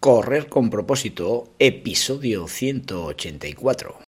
Correr con propósito, episodio 184.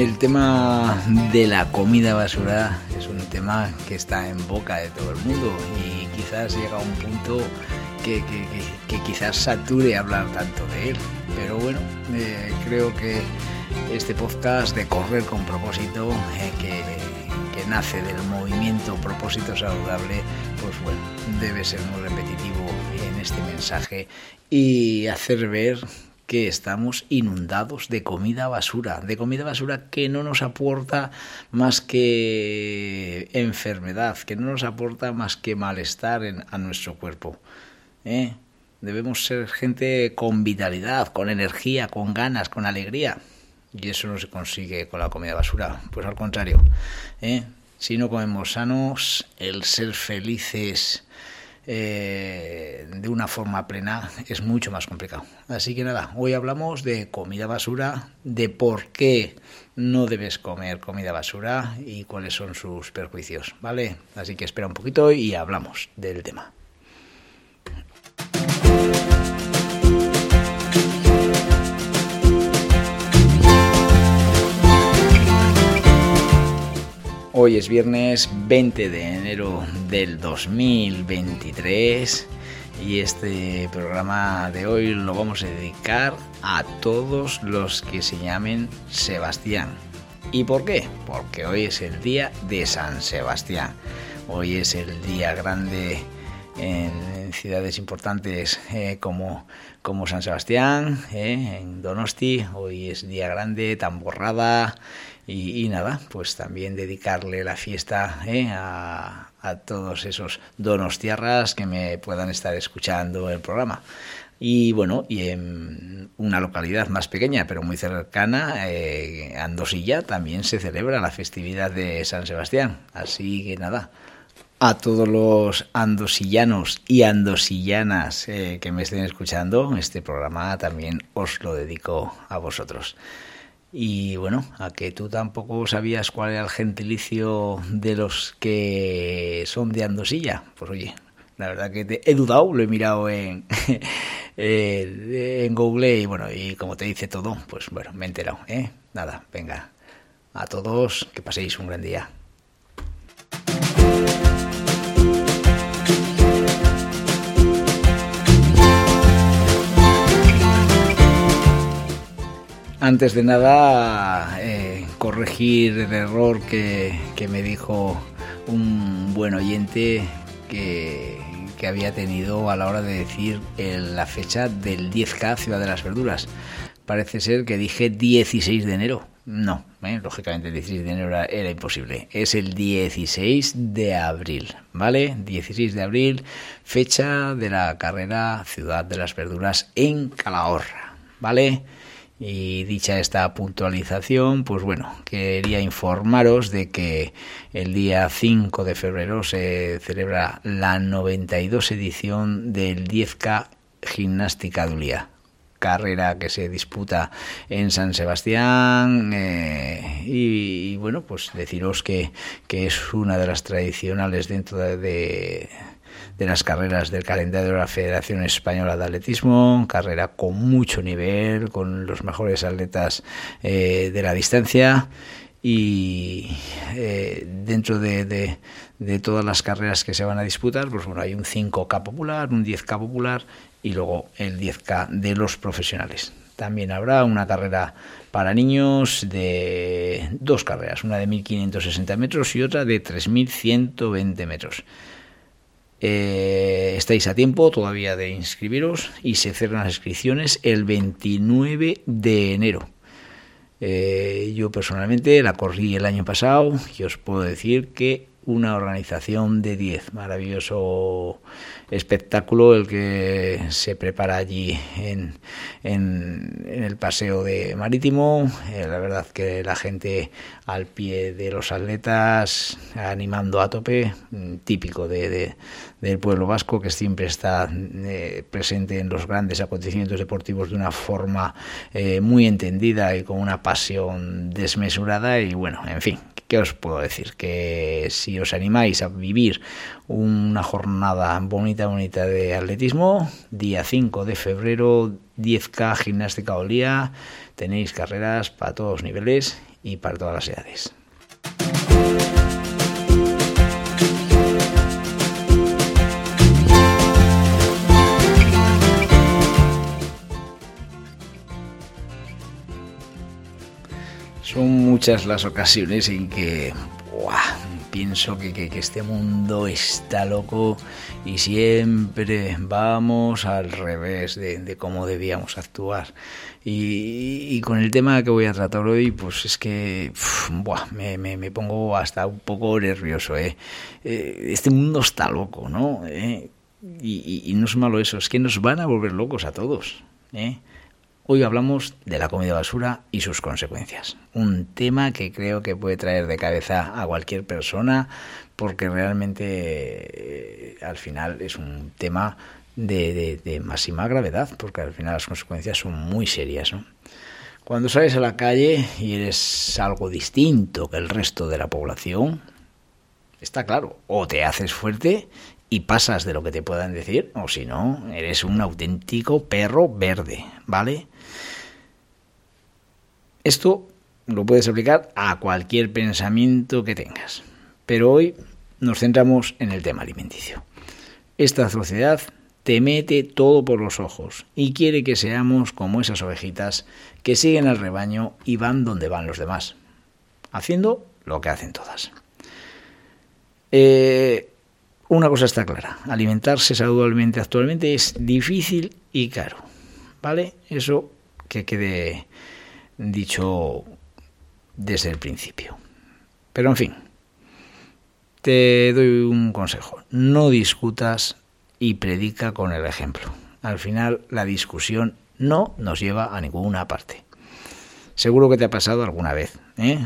El tema de la comida basura es un tema que está en boca de todo el mundo y quizás llega a un punto que, que, quizás sature hablar tanto de él. Pero bueno, eh, creo que este podcast de correr con propósito, eh, que, que nace del movimiento propósito saludable, pues bueno, debe ser muy repetitivo en este mensaje y hacer ver que estamos inundados de comida basura, de comida basura que no nos aporta más que enfermedad, que no nos aporta más que malestar en, a nuestro cuerpo. ¿eh? Debemos ser gente con vitalidad, con energía, con ganas, con alegría. Y eso no se consigue con la comida basura. Pues al contrario, ¿eh? si no comemos sanos, el ser felices eh, de una forma plena es mucho más complicado. Así que nada, hoy hablamos de comida basura, de por qué no debes comer comida basura y cuáles son sus perjuicios, ¿vale? Así que espera un poquito y hablamos del tema. Hoy es viernes 20 de enero del 2023 y este programa de hoy lo vamos a dedicar a todos los que se llamen Sebastián. ¿Y por qué? Porque hoy es el día de San Sebastián. Hoy es el día grande en, ciudades importantes eh, como, como San Sebastián, eh, en Donosti. Hoy es día grande, Tamborrada. Y, y, nada, pues también dedicarle la fiesta eh, a, a, todos esos donostiarras que me puedan estar escuchando el programa. Y bueno, y en una localidad más pequeña, pero muy cercana, eh, Andosilla, también se celebra la festividad de San Sebastián. Así que nada, a todos los andosillanos y andosillanas eh, que me estén escuchando, este programa también os lo dedico a vosotros. Y bueno, a que tú tampoco sabías cuál era el gentilicio de los que son de Andosilla. Pues oye, la verdad que he dudado, lo he mirado en, en Google y bueno, y como te dice todo, pues bueno, me he enterado. ¿eh? Nada, venga, a todos, que paséis un gran día. Antes de nada, eh, corregir el error que, que, me dijo un buen oyente que, que, había tenido a la hora de decir el, la fecha del 10K Ciudad de las Verduras. Parece ser que dije 16 de enero. No, ¿eh? lógicamente el 16 de enero era, era, imposible. Es el 16 de abril, ¿vale? 16 de abril, fecha de la carrera Ciudad de las Verduras en Calahorra, ¿vale? Y dicha esta puntualización, pues bueno, quería informaros de que el día 5 de febrero se celebra la 92 edición del 10K Gimnástica Dulia, carrera que se disputa en San Sebastián eh, y, bueno pues deciros que, que, es una de las tradicionales dentro de, de de las carreras del calendario de la Federación Española de Atletismo, carrera con mucho nivel, con los mejores atletas eh, de la distancia y eh, dentro de, todas las carreras que se van a disputar, pues bueno, hay un 5K popular, un 10K popular y luego el 10K de los profesionales. También habrá una carrera para niños de dos carreras, una de 1560 metros y otra de 3120 metros. Eh, estáis a tiempo todavía de inscribiros y se cierran las inscripciones el 29 de enero. Eh, yo personalmente la corrí el año pasado y os puedo decir que una organización de 10. Maravilloso espectáculo el que se prepara allí en, el paseo de marítimo. Eh, la verdad que la gente al pie de los atletas animando a tope, mm, típico de, del pueblo vasco que siempre está eh, presente en los grandes acontecimientos deportivos de una forma eh, muy entendida y con una pasión desmesurada y bueno, en fin, ¿qué os puedo decir? Que si os animáis a vivir una jornada bonita, bonita de atletismo, día 5 de febrero, 10K gimnástica olía, tenéis carreras para todos los niveles y para todas las edades. Son muchas las ocasiones en que pienso que, este mundo está loco y siempre vamos al revés de, cómo debíamos actuar. Y, con el tema que voy a tratar hoy, pues es que me, pongo hasta un poco nervioso. ¿eh? eh este mundo está loco, ¿no? ¿Eh? Y, y, no es malo eso, es que nos van a volver locos a todos. ¿eh? Hoy hablamos de la comida basura y sus consecuencias. Un tema que creo que puede traer de cabeza a cualquier persona porque realmente eh, al final es un tema de, máxima gravedad porque al final las consecuencias son muy serias. Cuando sales a la calle y eres algo distinto que el resto de la población, está claro, o te haces fuerte y pasas de lo que te puedan decir, o si no, eres un auténtico perro verde, ¿vale? Esto lo puedes aplicar a cualquier pensamiento que tengas, pero hoy nos centramos en el tema alimenticio. Esta sociedad te mete todo por los ojos y quiere que seamos como esas ovejitas que siguen al rebaño y van donde van los demás, haciendo lo que hacen todas. Eh, una cosa está clara, alimentarse saludablemente actualmente es difícil y caro, ¿vale? Eso que quede dicho desde el principio. Pero en fin, te doy un consejo. No discutas y predica con el ejemplo. Al final la discusión no nos lleva a ninguna parte. Seguro que te ha pasado alguna vez. ¿eh?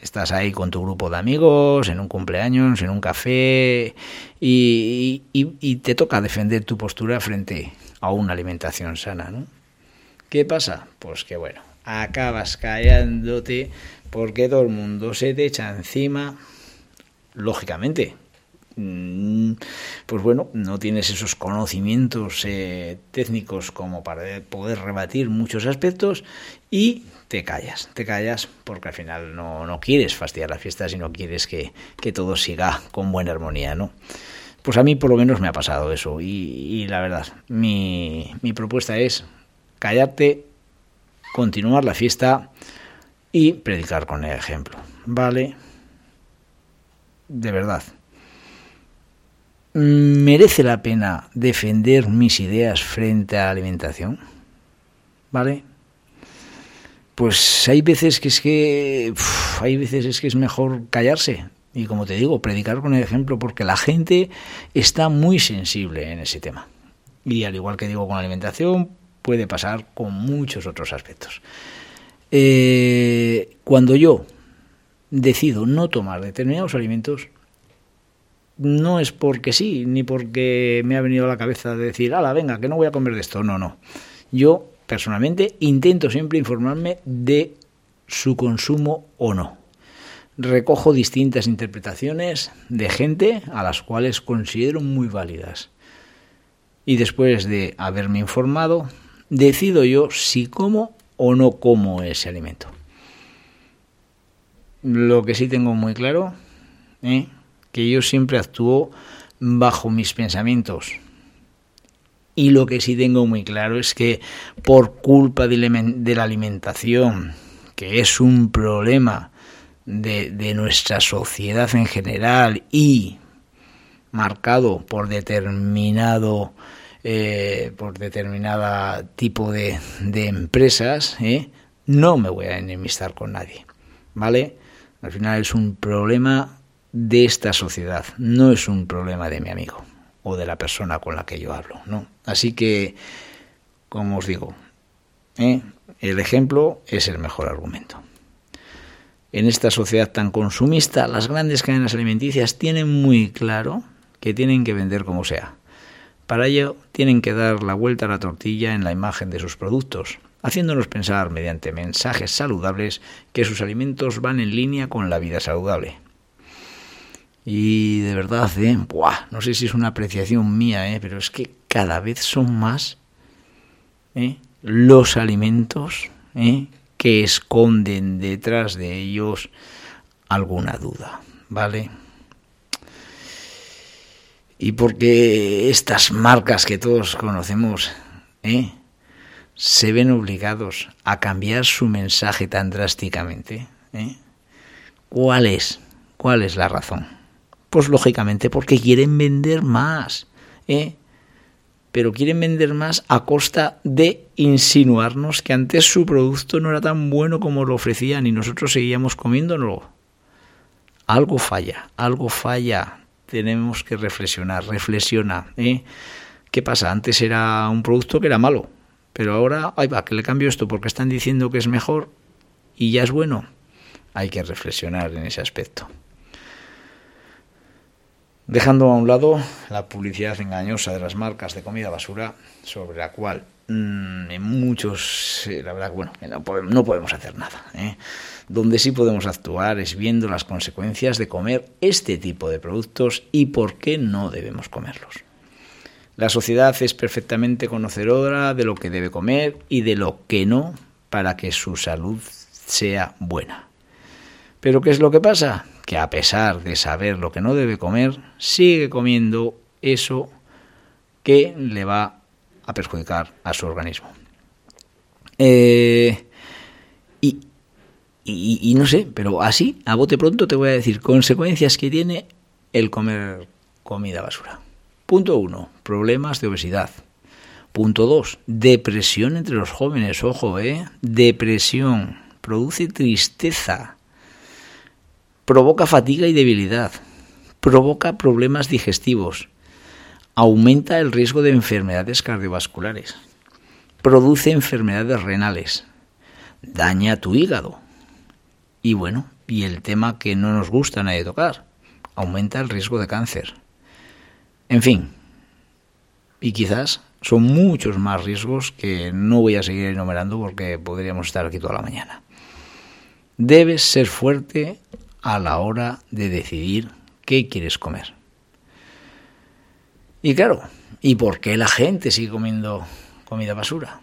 Estás ahí con tu grupo de amigos, en un cumpleaños, en un café, y, y te toca defender tu postura frente a una alimentación sana. ¿no? ¿Qué pasa? Pues que bueno, acabas callándote porque todo el mundo se te echa encima, lógicamente. Mm, pues bueno, no tienes esos conocimientos eh, técnicos como para poder rebatir muchos aspectos y te callas, te callas porque al final no, no quieres fastidiar la fiesta, sino quieres que, que todo siga con buena armonía, ¿no? Pues a mí por lo menos me ha pasado eso y, y la verdad, mi, mi propuesta es callarte continuar la fiesta y predicar con el ejemplo. ¿Vale? De verdad. ¿Merece la pena defender mis ideas frente a la alimentación? ¿Vale? Pues hay veces que es que hay veces es que es mejor callarse y como te digo, predicar con el ejemplo porque la gente está muy sensible en ese tema. Y al igual que digo con la alimentación, puede pasar con muchos otros aspectos. Eh, cuando yo decido no tomar determinados alimentos, no es porque sí, ni porque me ha venido a la cabeza de decir, ala, venga, que no voy a comer de esto. No, no. Yo, personalmente, intento siempre informarme de su consumo o no. Recojo distintas interpretaciones de gente a las cuales considero muy válidas. Y después de haberme informado, decido yo si como o no como ese alimento. Lo que sí tengo muy claro, ¿eh? que yo siempre actúo bajo mis pensamientos. Y lo que sí tengo muy claro es que por culpa de la alimentación, que es un problema de, de nuestra sociedad en general y marcado por determinado eh, por determinada tipo de, empresas, ¿eh? no me voy a enemistar con nadie, ¿vale? Al final es un problema de esta sociedad, no es un problema de mi amigo o de la persona con la que yo hablo, ¿no? Así que, como os digo, ¿eh? el ejemplo es el mejor argumento. En esta sociedad tan consumista, las grandes cadenas alimenticias tienen muy claro que tienen que vender como sea. Para ello, tienen que dar la vuelta a la tortilla en la imagen de sus productos, haciéndonos pensar mediante mensajes saludables que sus alimentos van en línea con la vida saludable. Y de verdad, ¿eh? no sé si es una apreciación mía, ¿eh? pero es que cada vez son más ¿eh? los alimentos ¿eh? que esconden detrás de ellos alguna duda, ¿vale? Y porque estas marcas que todos conocemos ¿eh? se ven obligados a cambiar su mensaje tan drásticamente, ¿eh? ¿cuál es? ¿Cuál es la razón? Pues lógicamente porque quieren vender más, ¿eh? pero quieren vender más a costa de insinuarnos que antes su producto no era tan bueno como lo ofrecían y nosotros seguíamos comiéndolo. Algo falla, algo falla. Tenemos que reflexionar, reflexiona. ¿eh? ¿Qué pasa? Antes era un producto que era malo, pero ahora, ahí va, que le cambio esto porque están diciendo que es mejor y ya es bueno. Hay que reflexionar en ese aspecto. Dejando a un lado la publicidad engañosa de las marcas de comida basura, sobre la cual mm, en muchos, eh, la verdad, bueno, no podemos, hacer nada. ¿eh? Donde sí podemos actuar es viendo las consecuencias de comer este tipo de productos y por qué no debemos comerlos. La sociedad es perfectamente conocedora de lo que debe comer y de lo que no para que su salud sea buena. Pero ¿qué es lo que pasa? Que a pesar de saber lo que no debe comer, sigue comiendo eso que le va a perjudicar a su organismo. Eh, y, y, no sé, pero así, a bote pronto te voy a decir consecuencias que tiene el comer comida basura. Punto uno, problemas de obesidad. Punto dos, depresión entre los jóvenes. Ojo, ¿eh? Depresión. Produce tristeza provoca fatiga y debilidad, provoca problemas digestivos, aumenta el riesgo de enfermedades cardiovasculares, produce enfermedades renales, daña tu hígado. Y bueno, y el tema que no nos gusta nadie tocar, aumenta el riesgo de cáncer. En fin, y quizás son muchos más riesgos que no voy a seguir enumerando porque podríamos estar aquí toda la mañana. Debes ser fuerte a la hora de decidir qué quieres comer. Y claro, ¿y por qué la gente sigue comiendo comida basura?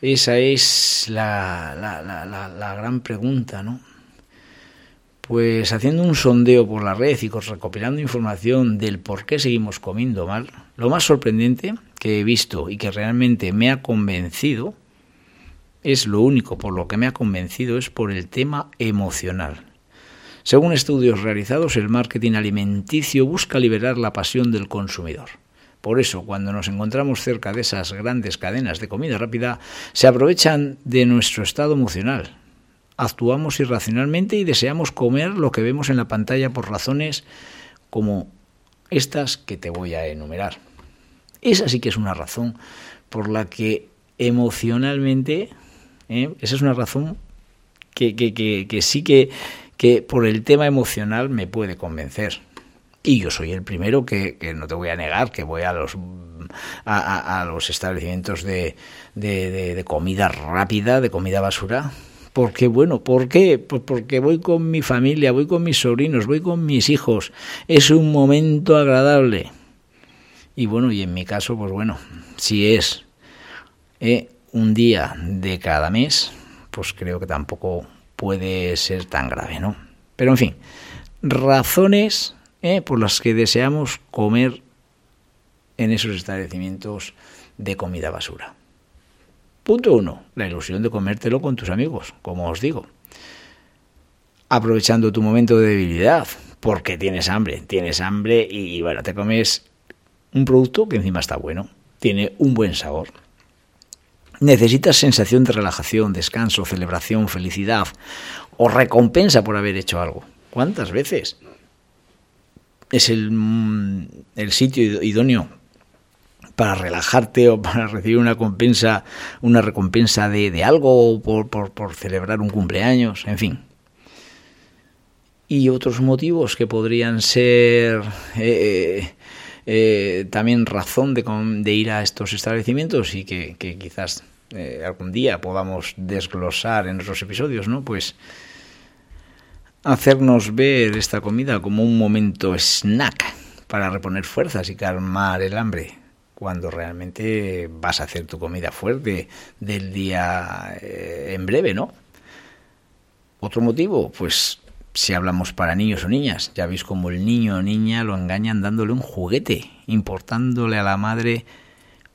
Esa es la, la, la, la, gran pregunta, ¿no? Pues haciendo un sondeo por la red y recopilando información del por qué seguimos comiendo mal, lo más sorprendente que he visto y que realmente me ha convencido es lo único por lo que me ha convencido es por el tema emocional. Según estudios realizados, el marketing alimenticio busca liberar la pasión del consumidor. Por eso, cuando nos encontramos cerca de esas grandes cadenas de comida rápida, se aprovechan de nuestro estado emocional. Actuamos irracionalmente y deseamos comer lo que vemos en la pantalla por razones como estas que te voy a enumerar. Esa sí que es una razón por la que emocionalmente ¿eh? Esa es una razón que, que, sí que, que por el tema emocional me puede convencer. Y yo soy el primero que, no te voy a negar que voy a los a, los establecimientos de, de, comida rápida, de comida basura. Porque bueno, ¿por qué? Pues porque voy con mi familia, voy con mis sobrinos, voy con mis hijos. Es un momento agradable. Y bueno, y en mi caso, pues bueno, si es eh, un día de cada mes, pues creo que tampoco puede ser tan grave, ¿no? Pero en fin, razones ¿eh? por las que deseamos comer en esos establecimientos de comida basura. Punto uno, la ilusión de comértelo con tus amigos, como os digo. Aprovechando tu momento de debilidad, porque tienes hambre, tienes hambre y bueno, te comes un producto que encima está bueno, tiene un buen sabor Necesitas sensación de relajación, descanso, celebración, felicidad o recompensa por haber hecho algo. ¿Cuántas veces? Es el, mm, sitio idóneo para relajarte o para recibir una recompensa, una recompensa de, algo por, por, celebrar un cumpleaños, en fin. Y otros motivos que podrían ser eh, eh, también razón de, de, ir a estos establecimientos y que quizás eh, algún día podamos desglosar en nuestros episodios, ¿no? Pues hacernos ver esta comida como un momento snack para reponer fuerzas y calmar el hambre cuando realmente vas a hacer tu comida fuerte del día eh, en breve, ¿no? Otro motivo, pues si hablamos para niños o niñas, ya veis como el niño o niña lo engañan dándole un juguete, importándole a la madre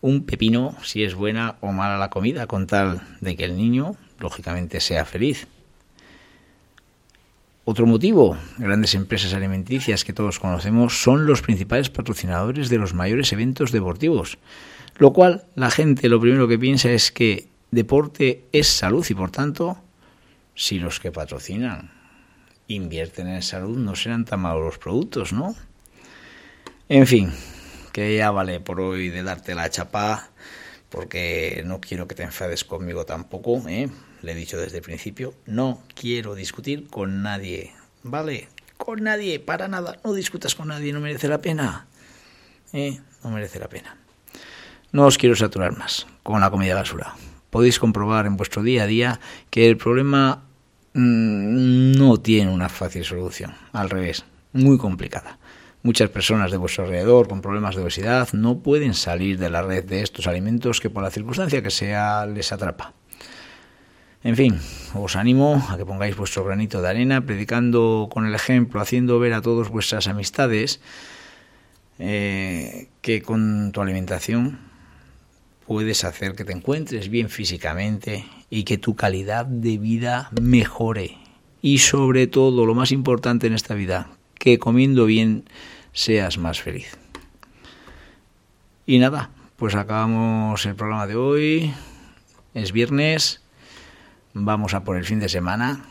un pepino si es buena o mala la comida, con tal de que el niño, lógicamente, sea feliz. Otro motivo, grandes empresas alimenticias que todos conocemos son los principales patrocinadores de los mayores eventos deportivos, lo cual la gente lo primero que piensa es que deporte es salud y por tanto, si los que patrocinan invierten en salud no serán tan malos los productos, ¿no? En fin, que ya vale por hoy de darte la chapa, porque no quiero que te enfades conmigo tampoco, ¿eh? le he dicho desde el principio, no quiero discutir con nadie, ¿vale? Con nadie, para nada, no discutas con nadie, no merece la pena, ¿eh? No merece la pena. No os quiero saturar más con la comida basura. Podéis comprobar en vuestro día a día que el problema mm, no tiene una fácil solución, al revés, muy complicada. Muchas personas de vuestro alrededor con problemas de obesidad no pueden salir de la red de estos alimentos que por la circunstancia que sea les atrapa. En fin, os animo a que pongáis vuestro granito de arena, predicando con el ejemplo, haciendo ver a todos vuestras amistades eh, que con tu alimentación puedes hacer que te encuentres bien físicamente y que tu calidad de vida mejore. Y sobre todo, lo más importante en esta vida, que comiendo bien seas más feliz. Y nada, pues acabamos el programa de hoy. Es viernes. Vamos a por el fin de semana.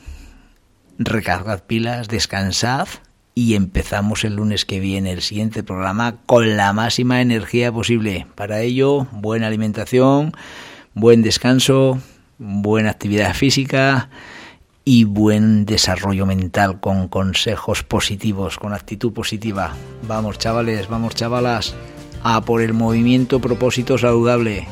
Recargad pilas, descansad y empezamos el lunes que viene el siguiente programa con la máxima energía posible. Para ello, buena alimentación, buen descanso, buena actividad física y buen desarrollo mental con consejos positivos, con actitud positiva. Vamos chavales, vamos chavalas, a por el movimiento propósito saludable.